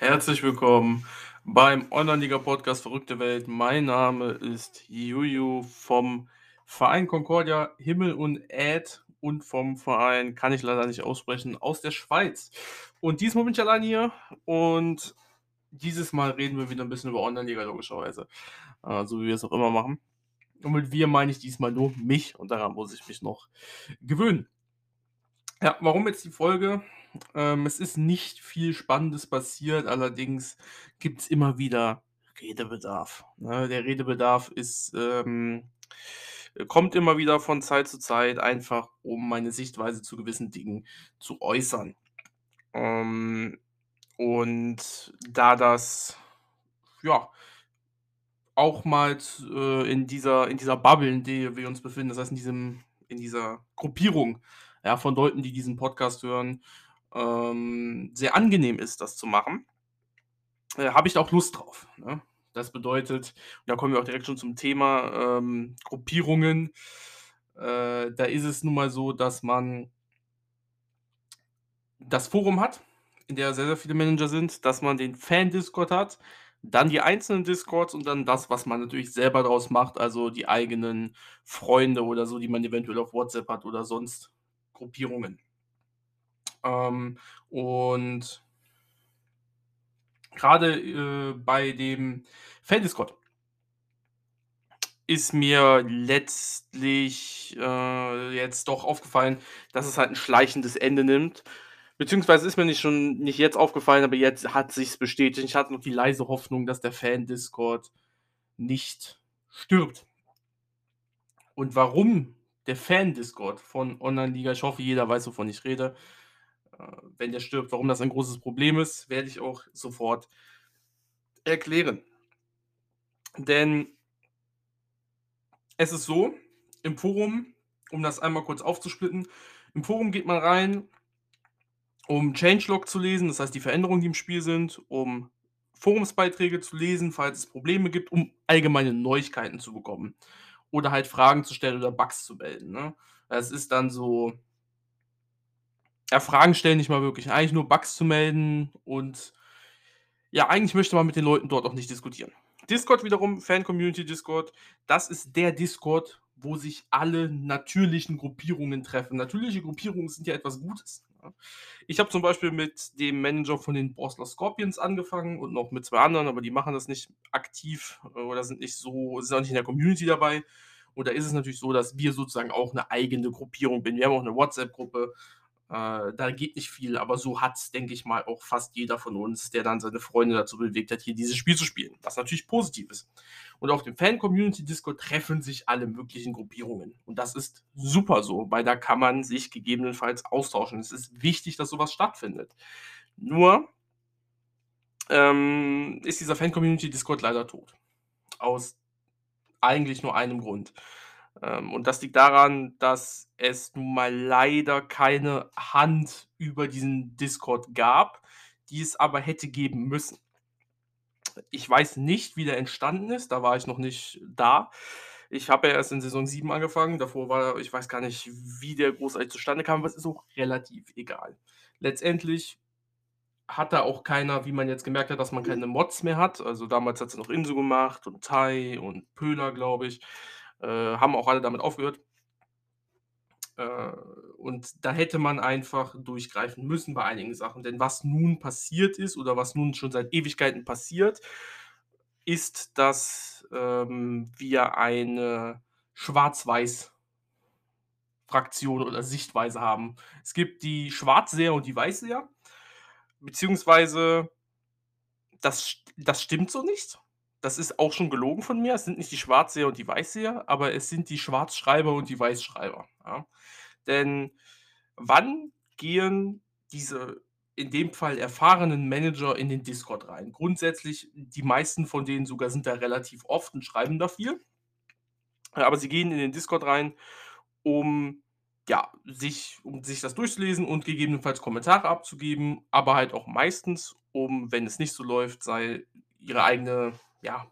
Herzlich willkommen beim Online-Liga-Podcast Verrückte Welt. Mein Name ist Juju vom Verein Concordia Himmel und Äd und vom Verein, kann ich leider nicht aussprechen, aus der Schweiz. Und diesmal bin ich allein hier und dieses Mal reden wir wieder ein bisschen über Online-Liga, logischerweise. Äh, so wie wir es auch immer machen. Und mit wir meine ich diesmal nur mich und daran muss ich mich noch gewöhnen. Ja, warum jetzt die Folge? Ähm, es ist nicht viel Spannendes passiert, allerdings gibt es immer wieder Redebedarf. Ne? Der Redebedarf ist, ähm, kommt immer wieder von Zeit zu Zeit, einfach um meine Sichtweise zu gewissen Dingen zu äußern. Ähm, und da das, ja, auch mal äh, in dieser, in dieser Bubble, in der wir uns befinden, das heißt in diesem, in dieser Gruppierung, ja, von Leuten, die diesen Podcast hören, ähm, sehr angenehm ist, das zu machen, äh, habe ich da auch Lust drauf. Ne? Das bedeutet, da kommen wir auch direkt schon zum Thema ähm, Gruppierungen. Äh, da ist es nun mal so, dass man das Forum hat, in der sehr, sehr viele Manager sind, dass man den Fan-Discord hat, dann die einzelnen Discords und dann das, was man natürlich selber daraus macht, also die eigenen Freunde oder so, die man eventuell auf WhatsApp hat oder sonst Gruppierungen. Ähm, und gerade äh, bei dem Fan-Discord ist mir letztlich äh, jetzt doch aufgefallen, dass es halt ein schleichendes Ende nimmt. Beziehungsweise ist mir nicht schon nicht jetzt aufgefallen, aber jetzt hat sich's bestätigt. Ich hatte noch die leise Hoffnung, dass der Fan-Discord nicht stirbt. Und warum der Fan-Discord von Online-Liga, ich hoffe, jeder weiß, wovon ich rede, wenn der stirbt, warum das ein großes Problem ist, werde ich auch sofort erklären. Denn es ist so, im Forum, um das einmal kurz aufzusplitten, im Forum geht man rein, um Changelog zu lesen, das heißt die Veränderungen, die im Spiel sind, um Forumsbeiträge zu lesen, falls es Probleme gibt, um allgemeine Neuigkeiten zu bekommen. Oder halt Fragen zu stellen oder Bugs zu melden. Ne? Das ist dann so, ja, Fragen stellen nicht mal wirklich, eigentlich nur Bugs zu melden und ja, eigentlich möchte man mit den Leuten dort auch nicht diskutieren. Discord wiederum, Fan-Community Discord, das ist der Discord, wo sich alle natürlichen Gruppierungen treffen. Natürliche Gruppierungen sind ja etwas Gutes. Ne? Ich habe zum Beispiel mit dem Manager von den Borsler Scorpions angefangen und noch mit zwei anderen, aber die machen das nicht aktiv oder sind nicht so, sind auch nicht in der Community dabei. Und da ist es natürlich so, dass wir sozusagen auch eine eigene Gruppierung bin. Wir haben auch eine WhatsApp-Gruppe, äh, da geht nicht viel, aber so hat es, denke ich mal, auch fast jeder von uns, der dann seine Freunde dazu bewegt hat, hier dieses Spiel zu spielen. Was natürlich positiv ist. Und auf dem Fan-Community-Discord treffen sich alle möglichen Gruppierungen. Und das ist super so, weil da kann man sich gegebenenfalls austauschen. Es ist wichtig, dass sowas stattfindet. Nur ähm, ist dieser Fan-Community-Discord leider tot. Aus eigentlich nur einem Grund. Ähm, und das liegt daran, dass es nun mal leider keine Hand über diesen Discord gab, die es aber hätte geben müssen. Ich weiß nicht, wie der entstanden ist, da war ich noch nicht da. Ich habe ja erst in Saison 7 angefangen, davor war ich weiß gar nicht, wie der großartig zustande kam, aber es ist auch relativ egal. Letztendlich hat da auch keiner, wie man jetzt gemerkt hat, dass man keine Mods mehr hat. Also damals hat es noch Inso gemacht und Tai und Pöhler, glaube ich. Äh, haben auch alle damit aufgehört. Äh, und da hätte man einfach durchgreifen müssen bei einigen Sachen. Denn was nun passiert ist oder was nun schon seit Ewigkeiten passiert, ist, dass ähm, wir eine Schwarz-Weiß Fraktion oder Sichtweise haben. Es gibt die Schwarzseher und die Weißseher, beziehungsweise das, das stimmt so nicht das ist auch schon gelogen von mir. Es sind nicht die Schwarzseher und die Weißseher, aber es sind die Schwarzschreiber und die Weißschreiber. Ja. Denn wann gehen diese in dem Fall erfahrenen Manager in den Discord rein? Grundsätzlich, die meisten von denen sogar sind da relativ oft und schreiben da viel. Aber sie gehen in den Discord rein, um ja, sich, um sich das durchzulesen und gegebenenfalls Kommentare abzugeben, aber halt auch meistens, um, wenn es nicht so läuft, sei ihre eigene ja,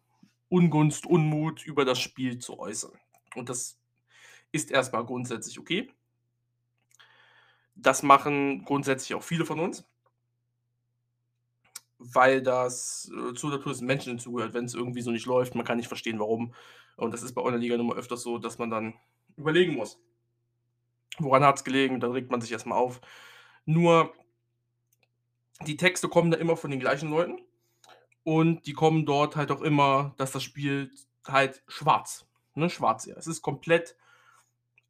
Ungunst, Unmut über das Spiel zu äußern. Und das ist erstmal grundsätzlich okay. Das machen grundsätzlich auch viele von uns. weil das, äh, zur Natur des Menschen dazugehört, wenn's irgendwie so nicht läuft, man kann nicht verstehen, warum. Und das ist bei Online-Liga nun mal öfters so, dass man dann überlegen muss woran hat's gelegen? Dann regt man sich erst mal auf. Nur die Texte kommen da immer von den gleichen Leuten und die kommen dort halt auch immer, dass das Spiel halt schwarz, ne, schwarz ja. Es ist komplett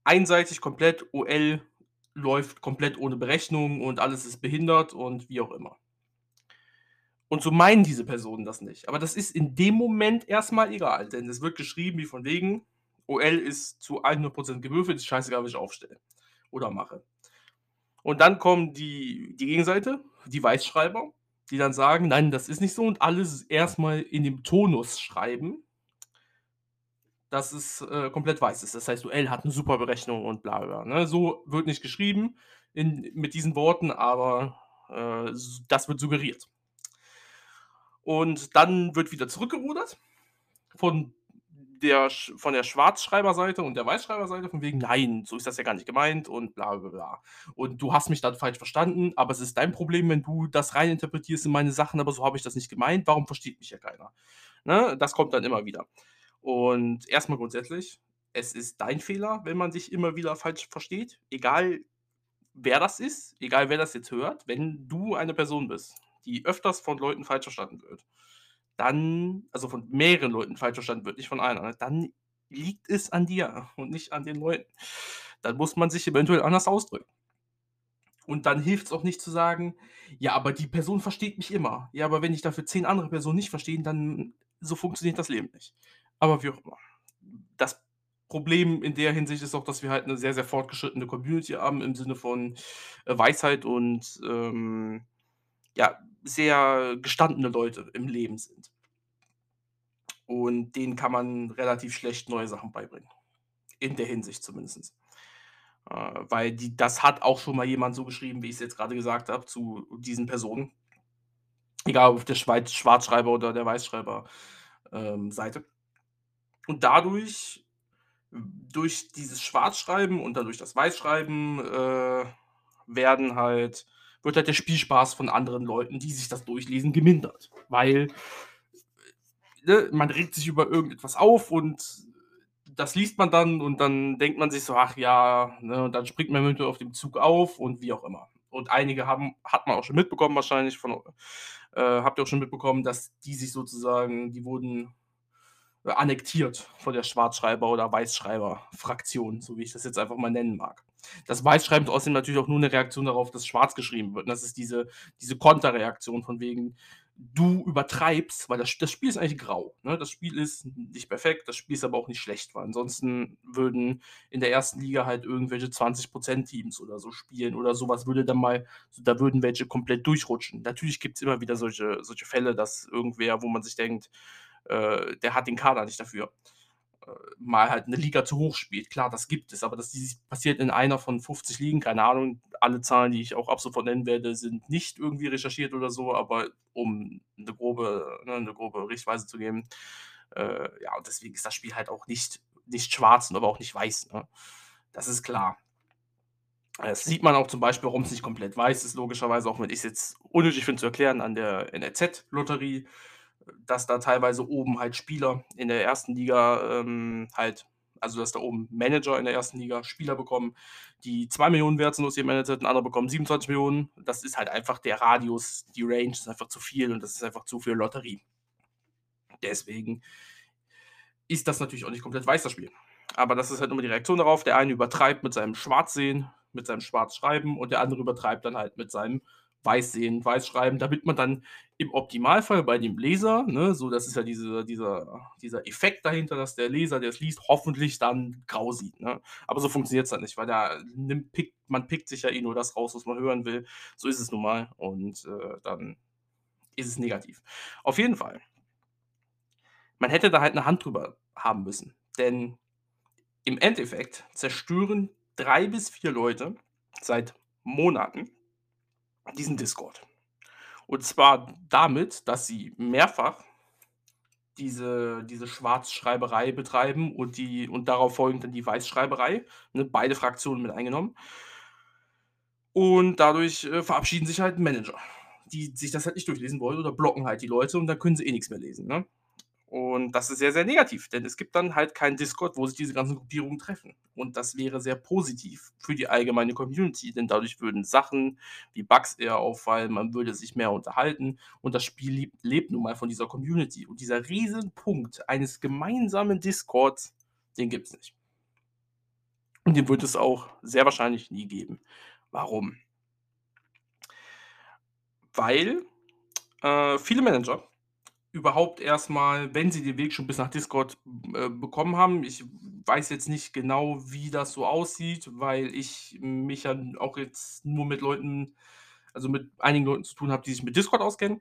einseitig, komplett OL läuft komplett ohne Berechnung und alles ist behindert und wie auch immer. Und so meinen diese Personen das nicht. Aber das ist in dem Moment erst mal egal, denn es wird geschrieben wie von wegen: „OL ist zu 100 % gewürfelt, ist scheißegal, was ich aufstelle oder mache.“ Und dann kommen die die Gegenseite, die Weißschreiber, die dann sagen: „Nein, das ist nicht so“ und alles erst mal in dem Tonus schreiben dass es, äh, komplett weiß ist. Das heißt, OL hat 'ne super Berechnung und bla bla, ne? So wird nicht geschrieben in mit diesen Worten, aber, äh, das wird suggeriert. Und dann wird wieder zurückgerudert von der von der Schwarzschreiberseite und der Weißschreiberseite von wegen: „Nein, so ist das ja gar nicht gemeint“ und bla bla bla. Und du hast mich dann falsch verstanden, aber es ist dein Problem, wenn du das rein interpretierst in meine Sachen, aber so habe ich das nicht gemeint. Warum versteht mich ja keiner? Ne? Das kommt dann immer wieder. Und erst mal grundsätzlich, es ist dein Fehler, wenn man dich immer wieder falsch versteht, egal wer das ist, egal wer das jetzt hört. Wenn du eine Person bist, die öfters von Leuten falsch verstanden wird, dann also von mehreren Leuten falsch verstanden wird, nicht von einer, ne, dann liegt es an dir und nicht an den Leuten. Dann muss man sich eventuell anders ausdrücken. Und dann hilft's auch nicht zu sagen: „Ja, aber die Person versteht mich immer.“ Ja, aber wenn dich dafür 10 andere Personen nicht verstehen, dann so funktioniert das Leben nicht. Aber wie auch immer. Das Problem in der Hinsicht ist auch, dass wir halt 'ne sehr, sehr fortgeschrittene Community haben im Sinne von, äh, Weisheit und, ähm, ja, sehr gestandene Leute im Leben sind. Und denen kann man relativ schlecht neue Sachen beibringen. In der Hinsicht zumindest. Äh, weil die das hat auch schon mal jemand so geschrieben, wie ich's jetzt grade gesagt habe, zu diesen Personen. Egal ob auf der Schweiz Schwarzschreiber oder der Weißschreiber, ähm. Und dadurch durch dieses Schwarzschreiben und dadurch das Weißschreiben, äh, werden halt wird halt der Spielspaß von anderen Leuten, die sich das durchlesen, gemindert. Weil, ne, man regt sich über irgendetwas auf und das liest man dann und dann denkt man sich so: „Ach ja“, ne, und dann springt man eventuell auf dem Zug auf und wie auch immer. Und einige haben hat man auch schon mitbekommen wahrscheinlich von äh, habt ihr auch schon mitbekommen, dass die sich sozusagen die wurden, äh, annektiert von der Schwarzschreiber oder Weißschreiber-Fraktion, so wie ich das jetzt einfach mal nennen mag. Das Weißschreiben ist außerdem natürlich auch nur 'ne Reaktion darauf, dass schwarz geschrieben wird. Und das ist diese diese Konterreaktion von wegen, du übertreibst, weil das das Spiel ist eigentlich grau, ne? Das Spiel ist nicht perfekt, das Spiel ist aber auch nicht schlecht, weil ansonsten würden in der 1. Liga halt irgendwelche 20 % Teams oder so spielen oder so was würde dann mal da würden welche komplett durchrutschen. Natürlich gibt's immer wieder solche solche Fälle, dass irgendwer, wo man sich denkt, äh, der hat den Kader nicht dafür, mal halt 'ne Liga zu hoch spielt. Klar, das gibt es, aber dies passiert in einer von 50 Ligen, keine Ahnung. Alle Zahlen, die ich auch ab sofort nennen werde, sind nicht irgendwie recherchiert oder so, aber um 'ne grobe ne, 'ne grobe Richtweise zu geben. Äh, ja, und deswegen ist das Spiel halt auch nicht nicht schwarz, aber auch nicht weiß, ne? Das ist klar. Das sieht man auch zum Beispiel, warum's nicht komplett weiß ist, logischerweise, auch wenn ich's jetzt unnötig finde zu erklären, an der NLZ-Lotterie, dass da teilweise oben halt Spieler in der 1. Liga, ähm, halt also, dass da oben Manager in der 1. Liga Spieler bekommen, die 2.000.000 wert sind aus ihrem NLZ, 'n anderer bekommt 27.000.000. Das ist halt einfach der Radius, die Range ist einfach zu viel und das ist einfach zu viel Lotterie. Deswegen ist das natürlich auch nicht komplett weiß, das Spiel. Aber das ist halt immer die Reaktion darauf. Der eine übertreibt mit seinem Schwarzsehen, mit seinem Schwarzschreiben und der andere übertreibt dann halt mit seinem Weißsehen, Weißschreiben, damit man dann im Optimalfall bei dem Leser, ne, so das ist ja diese dieser dieser Effekt dahinter, dass der Leser, der es liest, hoffentlich dann grau sieht, ne? Aber so funktioniert's halt nicht, weil da nimmt pickt man pickt sich ja eh nur das raus, was man hören will. So ist es nun mal und, äh, dann ist es negativ. Auf jeden Fall man hätte da halt 'ne Hand drüber haben müssen, denn im Endeffekt zerstören 3 bis 4 Leute seit Monaten diesen Discord. Und zwar damit, dass sie mehrfach diese diese Schwarzschreiberei betreiben und die und darauf folgend dann die Weißschreiberei, ne, beide Fraktionen mit eingenommen. Und dadurch, äh, verabschieden sich halt Manager. die sich das halt nicht durchlesen wollen oder blocken halt die Leute und dann können sie eh nichts mehr lesen, ne? Und das ist sehr, sehr negativ, denn es gibt dann halt keinen Discord, wo sich diese ganzen Gruppierungen treffen. Und das wäre sehr positiv für die allgemeine Community, denn dadurch würden Sachen wie Bugs eher auffallen, man würde sich mehr unterhalten und das Spiel lebt, lebt nun mal von dieser Community. Und dieser Riesenpunkt eines gemeinsamen Discords, den gibt es nicht. Und den wird es auch sehr wahrscheinlich nie geben. Warum? Weil äh, viele Manager überhaupt erstmal, wenn sie den Weg schon bis nach Discord, äh, bekommen haben ich weiß jetzt nicht genau, wie das so aussieht, weil ich mich ja auch jetzt nur mit Leuten also, mit einigen Leuten zu tun habe, die sich mit Discord auskennen.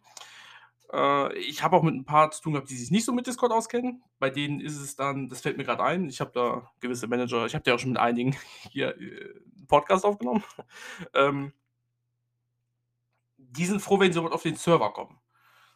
Äh, ich habe auch mit ein paar zu tun gehabt, die sich nicht so mit Discord auskennen. Bei denen ist es dann das fällt mir gerade ein, ich habe da gewisse Manager ich habe ja auch schon mit einigen hier, äh, 'n Podcast aufgenommen. Ähm die sind froh, wenn sie überhaupt auf den Server kommen.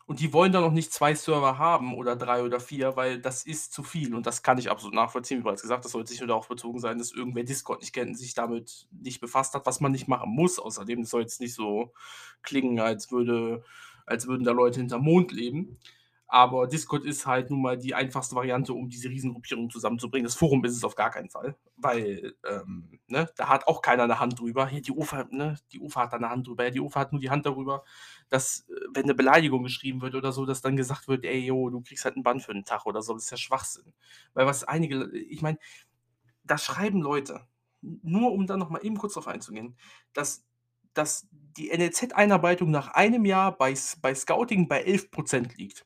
Und die wollen dann auch nicht 2 Server haben oder 3 oder 4, weil das ist zu viel und das kann ich absolut nachvollziehen. Wie bereits gesagt, das soll jetzt nicht nur darauf bezogen sein, dass irgendwer Discord nicht kennt und sich damit nicht befasst hat, was man nicht machen muss. Außerdem, soll jetzt nicht so klingen, als würde als würden da Leute hinterm Mond leben. Aber Discord ist halt nun mal die einfachste Variante, um diese Riesengruppierung zusammenzubringen. Das Forum ist es auf gar keinen Fall, weil, ähm, ne, da hat auch keiner 'ne Hand drüber. Hier die UFA ne, die UFA hat da 'ne Hand drüber. Ja, die UFA hat nur die Hand darüber, dass, äh, wenn 'ne Beleidigung geschrieben wird oder so, dass dann gesagt wird: „Ey, jo, du kriegst halt 'n Bann für 'n Tag“ oder so. Das ist ja Schwachsinn. Weil was einige ich meine, da schreiben Leute, nur um da noch mal eben kurz drauf einzugehen, dass dass die NLZ-Einarbeitung nach einem Jahr bei bei Scouting bei 11% liegt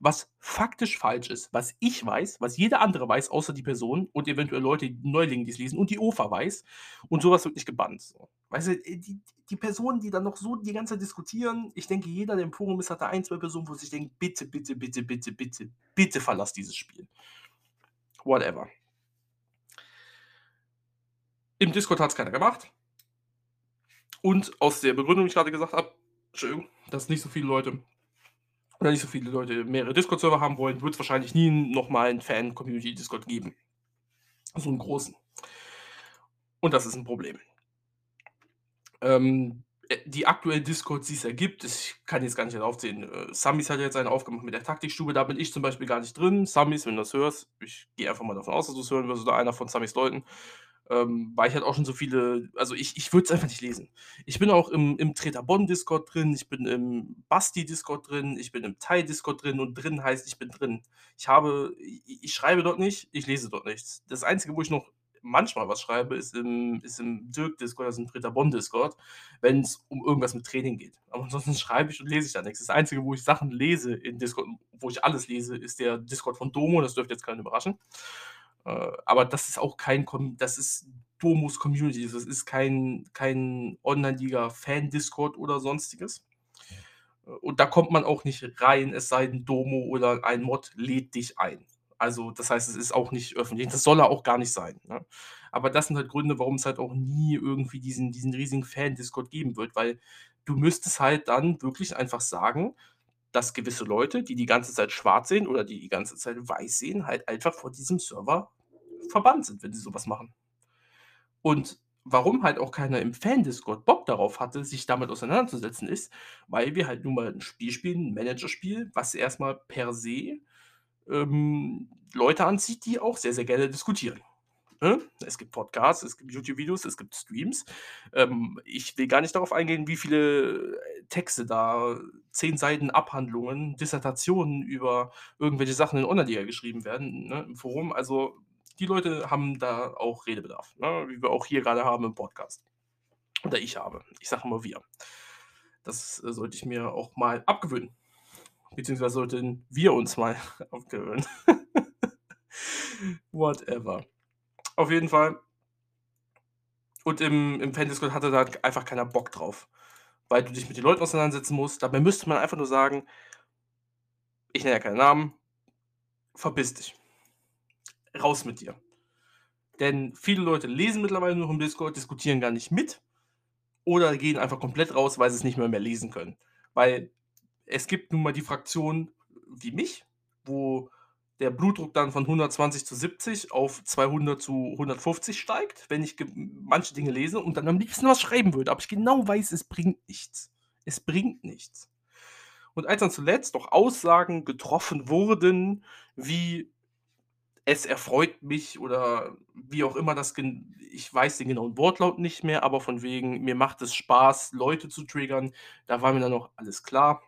was faktisch falsch ist, was ich weiß, was jeder andere weiß, außer die Person und eventuell Leute, die Neulinge, die's lesen und die OFA weiß und so was wird nicht gebannt, so. Weißt du, äh, die die Personen, die dann noch so die ganze Zeit diskutieren ich denke, jeder, der im Forum ist, hat da 1, 2 Personen, wo sich denkt: „Bitte, bitte, bitte, bitte, bitte, bitte verlass dieses Spiel.“ Whatever. Im Discord hat's keiner gemacht. Und aus der Begründung, die ich grade gesagt habe dass nicht so viele Leute oder nicht so viele Leute mehrere Discord-Server haben wollen, wird's wahrscheinlich nie noch mal 'n Fan-Community-Discord geben. So 'n großen. Und das ist 'n Problem. Ähm, äh, die aktuellen Discords, die es da gibt ich kann jetzt gar nicht aufzählen. Äh, Sammis hat jetzt einen aufgemacht mit der Taktikstube, da bin ich zum Beispiel gar nicht drin. Sammis, wenn du das hörst, ich gehe einfach mal davon aus, dass du's hören wirst oder einer von Sammis Leuten, ähm, weil ich halt auch schon so viele also, ich ich würde es einfach nicht lesen. Ich bin auch im im Treter Bonn Discord drin, ich bin im Basti Discord drin, ich bin im Tai Discord drin und drin heißt, ich bin drin. Ich habe i i ich schreibe dort nicht, ich lese dort nichts. Das Einzige, wo ich noch manchmal was schreibe, ist im ist im Dirk Discord, also im Treter Bonn Discord, wenn's um irgendwas mit Training geht. Aber ansonsten schreibe ich und lese ich da nix. Das Einzige, wo ich Sachen lese in Discord, wo ich alles lese, ist der Discord von Domo, das dürfte jetzt keinen überraschen. Äh, aber das ist auch kein das ist Domos Community. Das ist kein kein Online-Liga-Fan-Discord oder Sonstiges. Äh, und da kommt man auch nicht rein, es sei denn, Domo oder ein Mod lädt dich ein. Also, das heißt, es ist auch nicht öffentlich. Das soll er auch gar nicht sein, ne? Aber das sind halt Gründe, warum's halt auch nie irgendwie diesen diesen riesigen Fan-Discord geben wird, weil du müsstest halt dann wirklich einfach sagen, dass gewisse Leute, die die ganze Zeit schwarz sehen oder die die ganze Zeit weiß sehen, halt einfach von diesem Server verbannt sind, wenn sie so was machen. Und warum halt auch keiner im Fan-Discord Bock darauf hatte, sich damit auseinanderzusetzen, ist, weil wir halt nun mal 'n Spiel spielen, 'n Managerspiel, was erst mal per se, ähm, Leute anzieht, die auch sehr, sehr gerne diskutieren, ne? Es gibt Podcasts, es gibt YouTube-Videos, es gibt Streams. Ähm, ich will gar nicht darauf eingehen, wie viele Texte da 10 Seiten Abhandlungen, Dissertationen über irgendwelche Sachen in Online-Liga geschrieben werden, ne, im Forum. Also, die Leute haben da auch Redebedarf, ne, wie wir auch hier grade haben im Podcast. Oder ich habe. Ich sage immer wir. Das, äh, sollte ich mir auch mal abgewöhnen. Beziehungsweise sollten wir uns mal abgewöhnen. Whatever. Auf jeden Fall und im im Fan-Discord hatte da einfach keiner Bock drauf, weil du dich mit den Leuten auseinandersetzen musst. Dabei müsste man einfach nur sagen ich nenne ja keine Namen: „Verpiss dich. Raus mit dir.“ Denn viele Leute lesen mittlerweile nur im Discord, diskutieren gar nicht mit oder gehen einfach komplett raus, weil sie's nicht mehr mehr lesen können. Weil es gibt nun mal die Fraktion wie mich, wo der Blutdruck dann von 120 zu 70 auf 200 zu 150 steigt, wenn ich manche Dinge lese und dann am liebsten was schreiben würde, aber ich genau weiß, es bringt nichts. Es bringt nichts. Und als dann zuletzt noch Aussagen getroffen wurden, wie „Es erfreut mich“ oder wie auch immer das ich weiß den genauen Wortlaut nicht mehr, aber von wegen: „Mir macht es Spaß, Leute zu triggern“, da war mir dann auch alles klar.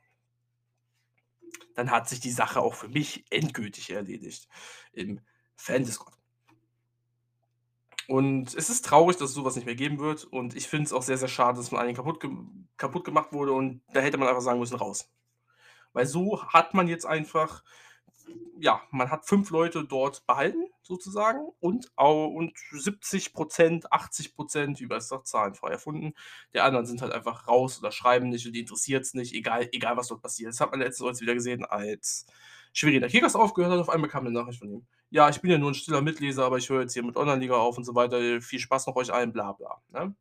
Dann hat sich die Sache auch für mich endgültig erledigt im Fan-Discord. Und es ist traurig, dass es so was nicht mehr geben wird und ich finde es auch sehr, sehr schade, dass von einigen kaputt gem kaputt gemacht wurde und da hätte man einfach sagen müssen: „Raus.“ Weil so hat man jetzt einfach ja, man hat 5 Leute dort behalten sozusagen und und 70% 80% wie bei ist Zahlen frei erfunden. Die anderen sind halt einfach raus oder schreiben nicht und die interessiert's nicht, egal egal was dort passiert. Das hat man letztens jetzt wieder gesehen, als Schwerin der Kickers aufgehört hat, auf einmal kam 'ne Nachricht von ihm: „Ja, ich bin ja nur 'n stiller Mitleser, aber ich höre jetzt hier mit Online-Liga auf und so weiter. Viel Spaß noch euch allen, bla bla“, ne?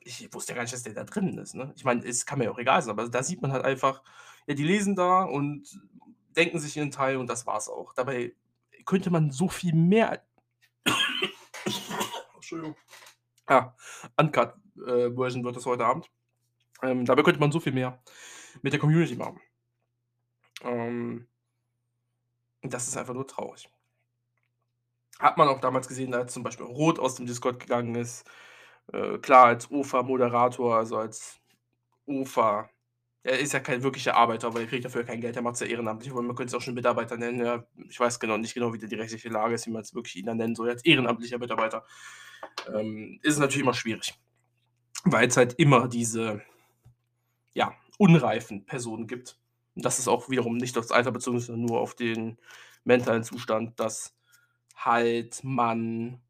Ich wusste ja gar nicht, dass der da drin ist, ne? Ich meine, es kann mir ja auch egal sein, aber da sieht man halt einfach, ja, die lesen da und denken sich ihren Teil und das war's auch. Dabei könnte man so viel mehr Entschuldigung. Ah, Uncut, äh, wird das heute Abend. Ähm, dabei könnte man so viel mehr mit der Community machen. Ähm das ist einfach nur traurig. Hat man auch damals gesehen, als zum Beispiel Rot aus dem Discord gegangen ist. Äh, klar, als OFA-Moderator, also als OFA er ist ja kein wirklicher Arbeiter, weil er kriegt dafür kein Geld, er macht's ja ehrenamtlich, man könnte es auch schon Mitarbeiter nennen, ja. Ich weiß genau nicht genau, wie die rechtliche Lage ist, wie man's wirklich ihn dann nennen soll, als ehrenamtlicher Mitarbeiter. Ähm, ist es natürlich immer schwierig, weil's halt immer diese, ja, unreifen Personen gibt. Und das ist auch wiederum nicht aufs Alter bezogen, sondern nur auf den mentalen Zustand, dass halt man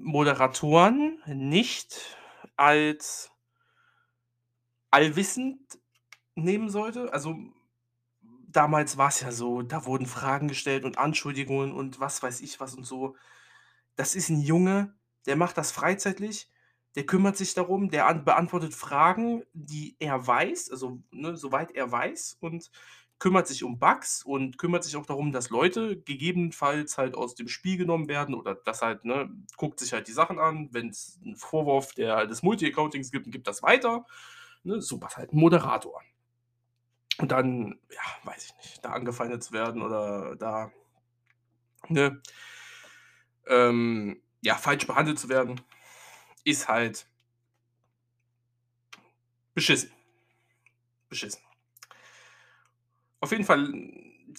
Moderatoren nicht als allwissend nehmen sollte. Also, damals war's ja so, da wurden Fragen gestellt und Anschuldigungen und was weiß ich was und so. Das ist 'n Junge, der macht das freizeitlich, der kümmert sich darum, der an beantwortet Fragen, die er weiß, also, ne, soweit er weiß und kümmert sich um Bugs und kümmert sich auch darum, dass Leute gegebenenfalls halt aus dem Spiel genommen werden oder dass halt ne, guckt sich halt die Sachen an. Wenn's 'n Vorwurf der des Multi-Accountings gibt, gibt das weiter, ne? So was halt Moderator. Und dann, ja, weiß ich nicht, da angefeindet zu werden oder da ne ähm, ja, falsch behandelt zu werden, ist halt beschissen. Beschissen. Auf jeden Fall,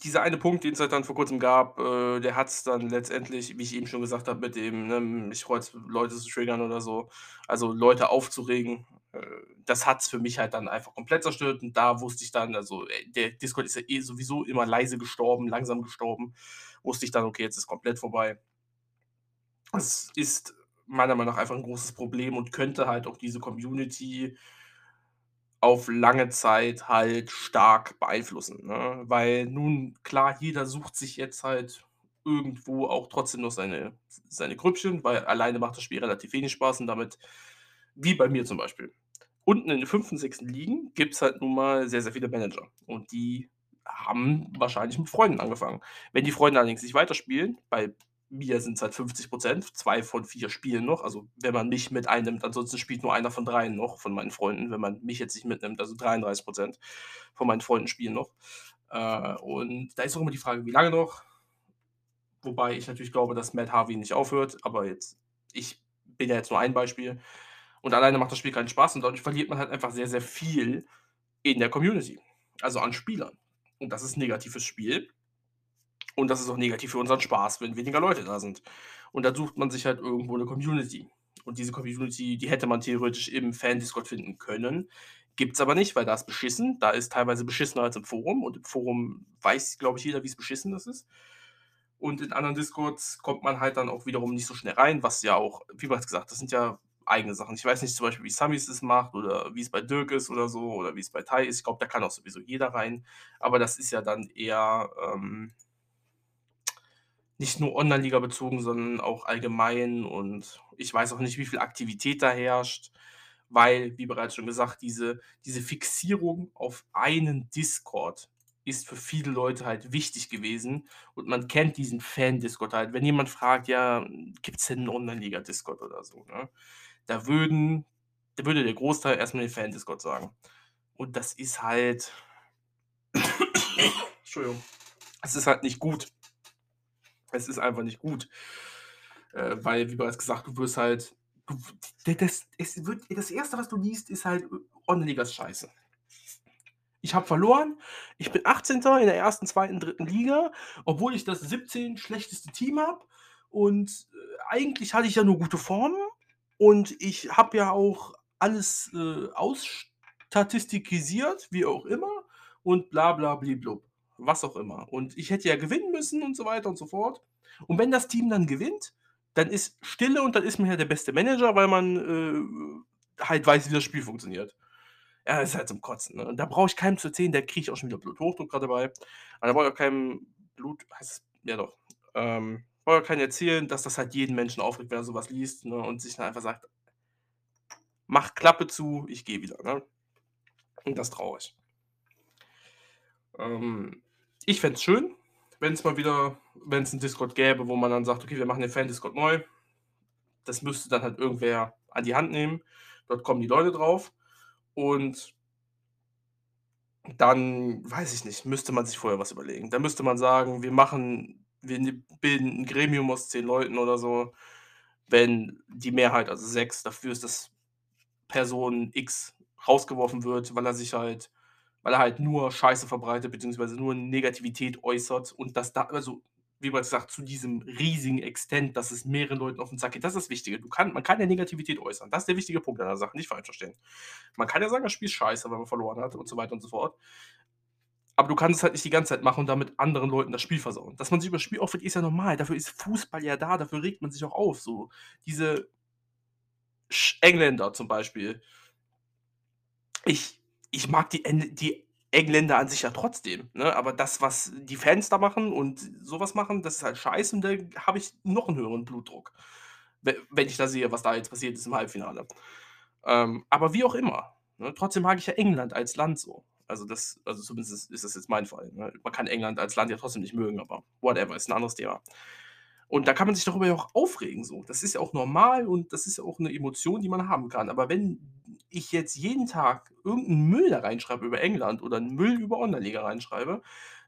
dieser eine Punkt, den's halt dann vor Kurzem gab, äh, der hat's dann letztendlich, wie ich eben schon gesagt habe, mit dem, ne, mich freut's, Leute zu triggern oder so, also Leute aufzuregen, äh, das hat's für mich halt dann einfach komplett zerstört und da wusste ich dann also, äh, der Discord ist ja eh sowieso immer leise gestorben, langsam gestorben, wusste ich dann: „Okay, jetzt ist komplett vorbei.“ Es ist meiner Meinung nach einfach 'n großes Problem und könnte halt auch diese Community auf lange Zeit halt stark beeinflussen, ne? Weil nun klar, jeder sucht sich jetzt halt irgendwo auch trotzdem noch seine seine Grüppchen, weil alleine macht das Spiel relativ wenig Spaß und damit wie bei mir zum Beispiel. Unten in den 5. 6. Ligen gibt's halt nun mal sehr, sehr viele Manager und die haben wahrscheinlich mit Freunden angefangen. Wenn die Freunde allerdings nicht weiterspielen, bei mir sind's halt 50% 2 von 4 spielen noch, also wenn man mich mit einnimmt, ansonsten spielt nur einer von 3 noch von meinen Freunden, wenn man mich jetzt nicht mitnimmt, also 33% von meinen Freunden spielen noch. Äh, und da ist auch immer die Frage, wie lange noch? Wobei ich natürlich glaube, dass Matt Harvey nicht aufhört, aber jetzt ich bin ja jetzt nur ein Beispiel und alleine macht das Spiel keinen Spaß und dadurch verliert man halt einfach sehr, sehr viel in der Community, also an Spielern. Und das ist negativ fürs Spiel und das ist auch negativ für unseren Spaß, wenn weniger Leute da sind. Und da sucht man sich halt irgendwo 'ne Community. Und diese Community, die hätte man theoretisch im Fan-Discord finden können. Gibt's aber nicht, weil da ist beschissen. Da ist teilweise beschissener als im Forum und im Forum weiß, glaube ich, jeder, wie's beschissen das ist. Und in anderen Discords kommt man halt dann auch wiederum nicht so schnell rein, was ja auch wie bereits gesagt, das sind ja eigene Sachen. Ich weiß nicht zum Beispiel, wie Sammy es macht oder wie's bei Dirk ist oder so oder wie's bei Tai ist. Ich glaube, da kann auch sowieso jeder rein, aber das ist ja dann eher, ähm nicht nur Online-Liga bezogen, sondern auch allgemein und ich weiß auch nicht, wie viel Aktivität da herrscht, weil, wie bereits schon gesagt, diese diese Fixierung auf einen Discord ist für viele Leute halt wichtig gewesen und man kennt diesen Fan-Discord halt. Wenn jemand fragt: „Ja, gibt's denn 'n Online-Liga-Discord oder so“, ne? Da würden Da würde der Großteil erst mal den Fan-Discord sagen. Und das ist halt Entschuldigung. Es ist halt nicht gut. Es ist einfach nicht gut. Äh, weil, wie bereits gesagt, du wirst halt du das es wird das Erste, was du liest, ist halt, Online-Liga ist scheiße. Ich habe verloren. Ich bin 18. in der 1., 2., 3. Liga, obwohl ich das 17 schlechteste Team habe. Und, äh, eigentlich hatte ich ja nur gute Form und ich habe ja auch alles, äh, ausstatistikisiert, wie auch immer und bla bla bliblub, was auch immer. Und ich hätte ja gewinnen müssen und so weiter und so fort. Und wenn das Team dann gewinnt, dann ist Stille und dann ist man ja der beste Manager, weil man, äh, halt weiß, wie das Spiel funktioniert. Ja, ist halt zum Kotzen, ne? Und da brauche ich keinem zu erzählen, da kriege ich auch schon wieder Bluthochdruck grad dabei. Aber da brauche ich auch keinem Blut heißt ja doch, ähm, ich keinem erzählen, dass das halt jeden Menschen aufregt, wenn er so was liest, ne, und sich dann einfach sagt: „Mach Klappe zu, ich gehe wieder“, ne? Und das ist traurig. Ähm, ich fände es schön, wenn's mal wieder wenn's 'n Discord gäbe, wo man dann sagt: „Okay, wir machen den Fan-Discord neu.“ Das müsste dann halt irgendwer an die Hand nehmen. Dort kommen die Leute drauf und dann, weiß ich nicht, müsste man sich vorher was überlegen. Dann müsste man sagen: „Wir machen wir ne bilden 'n Gremium aus 10 Leuten oder so.“ Wenn die Mehrheit, also 6, dafür ist, dass Person X rausgeworfen wird, weil er sich halt weil er halt nur Scheiße verbreitet beziehungsweise nur Negativität äußert und das da also, wie bereits gesagt, zu diesem riesigen Extent, dass es mehreren Leuten auf 'n Sack geht. Das ist das Wichtige. Du kann man kann ja Negativität äußern. Das ist der wichtige Punkt an der Sache, nicht falsch verstehen. Man kann ja sagen, das Spiel ist scheiße, weil man verloren hat und so weiter und so fort. Aber du kannst es halt nicht die ganze Zeit machen und damit anderen Leuten das Spiel versauen. Dass man sich über das Spiel aufregt, ist ja normal. Dafür ist Fußball ja da, dafür regt man sich auch auf, so. Diese Engländer zum Beispiel. Ich ich mag die die Engländer an sich ja trotzdem, ne? Aber das, was die Fans da machen und so was machen, das ist halt scheiße und da habe ich noch 'n höheren Blutdruck, we wenn ich da sehe, was da jetzt passiert ist im Halbfinale. Ähm, aber wie auch immer, ne? Trotzdem mag ich ja England als Land so. Also, das also, zumindest ist das jetzt mein Fall, ne? Man kann England als Land ja trotzdem nicht mögen, aber whatever, ist 'n anderes Thema. Und da kann man sich darüber ja auch aufregen so. Das ist ja auch normal und das ist ja auch 'ne Emotion, die man haben kann. Aber wenn ich jetzt jeden Tag irgend 'n Müll da reinschreibe über England oder Müll über Online-Liga reinschreibe,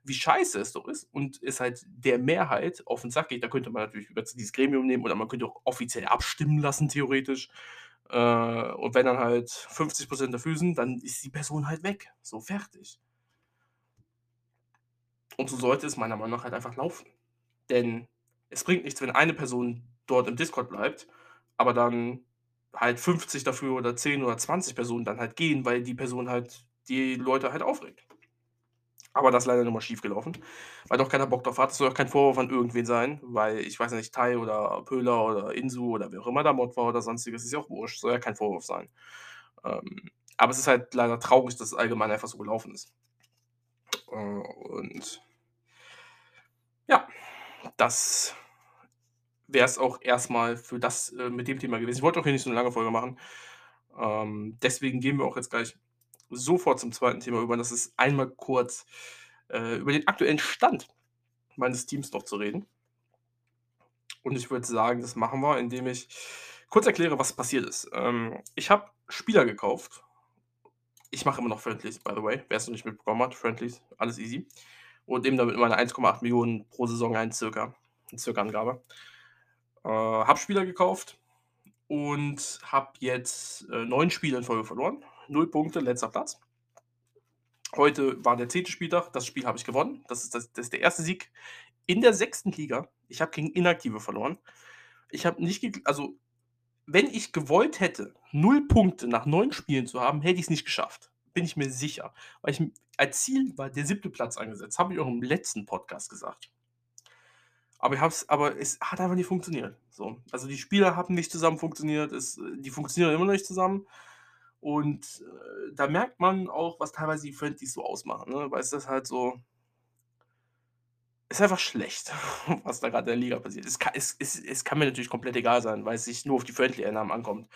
wie scheiße es doch ist und es halt der Mehrheit auf 'n Sack geht, da könnte man natürlich jetzt dieses Gremium nehmen oder man könnte auch offiziell abstimmen lassen theoretisch. Äh, und wenn dann halt 50 % dafür sind, dann ist die Person halt weg. So, fertig. Und so sollte es meiner Meinung nach halt einfach laufen. Denn es bringt nichts, wenn eine Person dort im Discord bleibt, aber dann halt 50 dafür oder 10 oder 20 Personen dann halt gehen, weil die Person halt die Leute halt aufregt. Aber das ist leider nur mal schiefgelaufen, weil doch keiner Bock drauf hat. Das soll auch kein Vorwurf an irgendwen sein, weil ich weiß nicht, Tai oder Pöhler oder Insu oder wer auch immer da Mod war oder Sonstiges, ist ja auch wurscht, soll ja kein Vorwurf sein. Ähm, aber es ist halt leider traurig, dass es allgemein einfach so gelaufen ist. Äh, und ja, das wäre es auch erst mal für das äh, mit dem Thema gewesen. Ich wollte auch hier nicht so 'ne lange Folge machen. Ähm, deswegen gehen wir auch jetzt gleich sofort zum 2. Thema über. Das ist einmal kurz, äh, über den aktuellen Stand meines Teams noch zu reden. Und ich würde sagen, das machen wir, indem ich kurz erkläre, was passiert ist. Ähm, ich habe Spieler gekauft. Ich mache immer noch Friendlies, by the way, wer's noch nicht mitbekommen hat. Friendlies, alles easy. Und nehme damit meine 1,8.000.000 pro Saison ein circa, circa Angabe. Äh, habe Spieler gekauft und habe jetzt, äh, 9 Spiele in Folge verloren. 0 Punkte, letzter Platz. Heute war der 10. Spieltag. Das Spiel habe ich gewonnen. Das ist das das ist der 1. Sieg in der 6. Liga. Ich habe gegen Inaktive verloren. Ich habe nicht also, wenn ich gewollt hätte, 0 Punkte nach 9 Spielen zu haben, hätte ich's nicht geschafft. Bin ich mir sicher. Weil ich als Ziel war der 7. Platz angesetzt. Habe ich auch im letzten Podcast gesagt. Aber ich habe es aber es hat einfach nicht funktioniert, so. Also, die Spieler haben nicht zusammen funktioniert. Es die funktionieren immer noch nicht zusammen. Und, äh, da merkt man auch, was teilweise die Friendlies so ausmachen, ne? Weil es ist halt so ist einfach schlecht, was da grad in der Liga passiert. Es ka es es es kann mir natürlich komplett egal sein, weil es sich nur auf die Friendly-Einnahmen ankommt.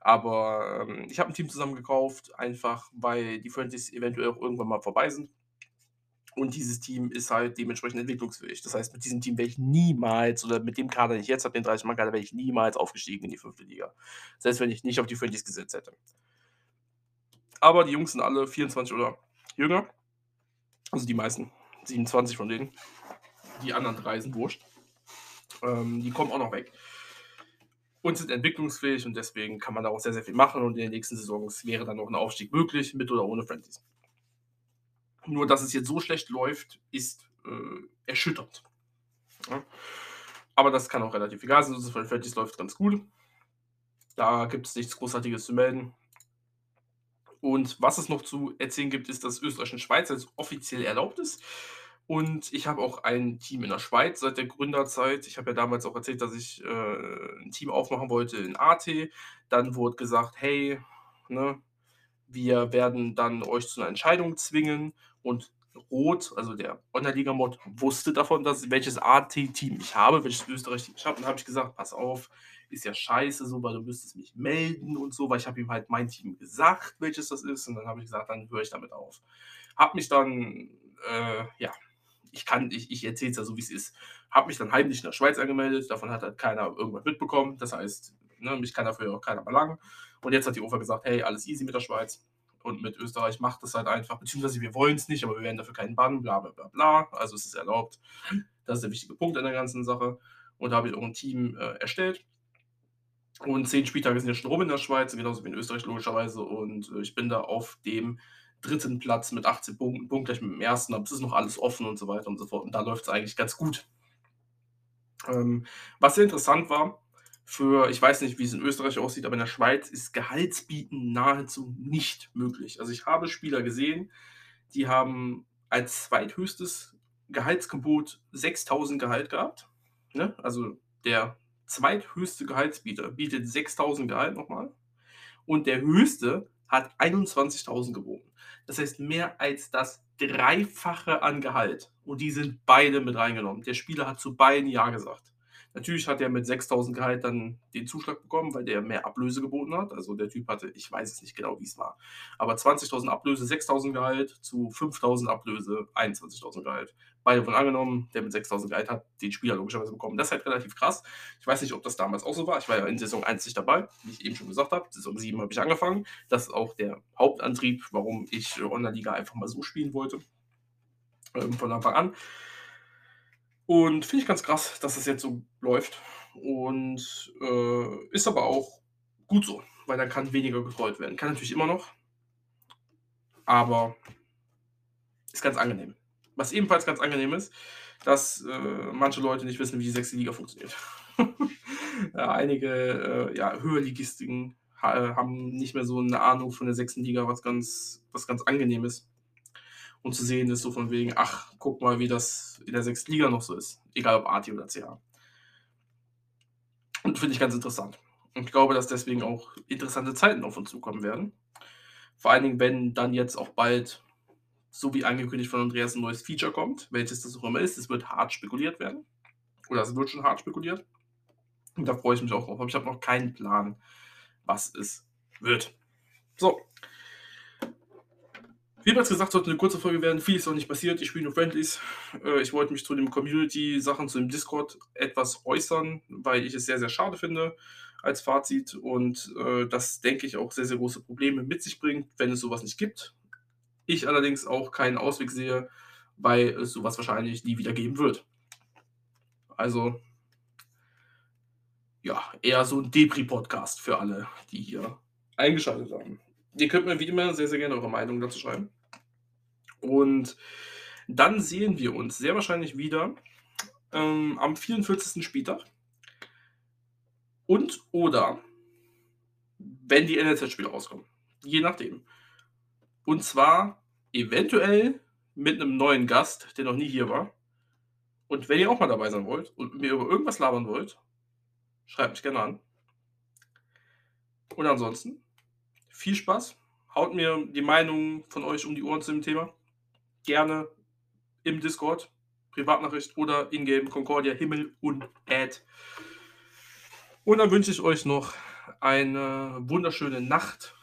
Aber, ähm, ich habe 'n Team zusammengekauft, einfach weil die Friendlies eventuell auch irgendwann mal vorbei sind. Und dieses Team ist halt dementsprechend entwicklungsfähig. Das heißt, mit diesem Team wäre ich niemals oder mit dem Kader, den ich jetzt habe, den 30 Mann Kader, wäre ich niemals aufgestiegen in die fünfte Liga. Selbst wenn ich nicht auf die Friendlies gesetzt hätte. Aber die Jungs sind alle 24 oder jünger. Also die meisten. 27 von denen. Die anderen drei sind wurscht. Ähm, die kommen auch noch weg. Und sind entwicklungsfähig und deswegen kann man da auch sehr, sehr viel machen. Und in den nächsten Saisons wäre dann noch ein Aufstieg möglich, mit oder ohne Friendlies. Nur, dass es jetzt so schlecht läuft, ist äh, erschütternd. Ja. Aber das kann auch relativ egal sein. Also Friendlies läuft ganz gut. Da gibt es nichts Großartiges zu melden. Und was es noch zu erzählen gibt, ist, dass Österreich und Schweiz jetzt offiziell erlaubt ist. Und ich habe auch ein Team in der Schweiz seit der Gründerzeit. Ich habe ja damals auch erzählt, dass ich äh, ein Team aufmachen wollte in AT. Dann wurde gesagt, hey, ne, wir werden dann euch zu einer Entscheidung zwingen. Und Rot, also der Online-Liga-Mod, wusste davon, dass welches AT-Team ich habe, welches Österreich-Team ich habe. Und habe ich gesagt, pass auf, ist ja scheiße so, weil du müsstest mich melden und so, weil ich habe ihm halt mein Team gesagt, welches das ist. Und dann habe ich gesagt, dann höre ich damit auf. Habe mich dann, äh, ja, ich kann, ich, ich erzähle es ja so, wie es ist. Habe mich dann heimlich in der Schweiz angemeldet, davon hat halt keiner irgendwas mitbekommen. Das heißt, ne, mich kann dafür auch keiner belangen. Und jetzt hat die UFA gesagt, hey, alles easy mit der Schweiz. Und mit Österreich macht das halt einfach, beziehungsweise wir wollen es nicht, aber wir werden dafür keinen Bann, bla bla bla bla. Also es ist erlaubt. Das ist der wichtige Punkt an der ganzen Sache. Und da habe ich auch ein Team äh, erstellt. Und zehn Spieltage sind ja schon rum in der Schweiz, genauso wie in Österreich logischerweise. Und äh, ich bin da auf dem dritten Platz mit 18 Punkten, punktgleich mit dem ersten, aber es ist noch alles offen und so weiter und so fort. Und da läuft es eigentlich ganz gut. Ähm, was sehr interessant war, für, ich weiß nicht, wie es in Österreich aussieht, aber in der Schweiz ist Gehaltsbieten nahezu nicht möglich. Also ich habe Spieler gesehen, die haben als zweithöchstes Gehaltsgebot 6000 Gehalt gehabt. Ne? Also der zweithöchste Gehaltsbieter bietet 6000 Gehalt nochmal. Und der höchste hat 21.000 geboten. Das heißt mehr als das Dreifache an Gehalt. Und die sind beide mit reingenommen. Der Spieler hat zu beiden Ja gesagt. Natürlich hat er mit 6000 Gehalt dann den Zuschlag bekommen, weil der mehr Ablöse geboten hat. Also der Typ hatte, ich weiß es nicht genau, wie es war, aber 20.000 Ablöse, 6000 Gehalt zu 5000 Ablöse, 21.000 Gehalt. Beide wurden angenommen, der mit 6000 Gehalt hat den Spieler logischerweise bekommen. Das ist halt relativ krass. Ich weiß nicht, ob das damals auch so war. Ich war ja in Saison 1 nicht dabei, wie ich eben schon gesagt habe. Saison 7 habe ich angefangen. Das ist auch der Hauptantrieb, warum ich Online-Liga einfach mal so spielen wollte. Ähm, von Anfang an. Und finde ich ganz krass, dass das jetzt so läuft. Und äh, ist aber auch gut so, weil dann kann weniger getrollt werden. Kann natürlich immer noch, aber ist ganz angenehm. Was ebenfalls ganz angenehm ist, dass äh, manche Leute nicht wissen, wie die sechste Liga funktioniert. ja, einige äh, ja, Höherligistiken ha haben nicht mehr so eine Ahnung von der sechsten Liga, was ganz, was ganz angenehm ist und zu sehen ist, so von wegen, ach, guck mal, wie das in der sechsten Liga noch so ist. Egal ob AT oder CH. Und finde ich ganz interessant. Und ich glaube, dass deswegen auch interessante Zeiten auf uns zukommen werden. Vor allen Dingen, wenn dann jetzt auch bald, so wie angekündigt von Andreas, ein neues Feature kommt, welches das auch immer ist. Es wird hart spekuliert werden. Oder es wird schon hart spekuliert. Und da freue ich mich auch drauf. Aber ich habe noch keinen Plan, was es wird. So, wie bereits gesagt, sollte eine kurze Folge werden. Viel ist auch nicht passiert. Ich spiele nur Friendlies. Äh, ich wollte mich zu den Community-Sachen, zu dem Discord etwas äußern, weil ich es sehr, sehr schade finde als Fazit und äh, das, denke ich, auch sehr, sehr große Probleme mit sich bringt, wenn es sowas nicht gibt. Ich allerdings auch keinen Ausweg sehe, weil es sowas wahrscheinlich nie wieder geben wird. Also, ja, eher so ein Depri-Podcast für alle, die hier eingeschaltet haben. Ihr könnt mir wie immer sehr, sehr gerne eure Meinung dazu schreiben. Und dann sehen wir uns sehr wahrscheinlich wieder ähm, am 44. Spieltag. Und oder wenn die NLZ-Spiele rauskommen. Je nachdem. Und zwar eventuell mit einem neuen Gast, der noch nie hier war. Und wenn ihr auch mal dabei sein wollt und mir über irgendwas labern wollt, schreibt mich gerne an. Und ansonsten viel Spaß. Haut mir die Meinung von euch um die Ohren zu dem Thema. Gerne im Discord, Privatnachricht oder Ingame Concordia Himmel und Ad. Und dann wünsche ich euch noch eine wunderschöne Nacht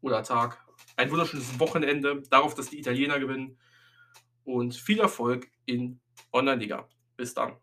oder Tag, ein wunderschönes Wochenende, darauf, dass die Italiener gewinnen. und viel Erfolg in Online-Liga. Bis dann.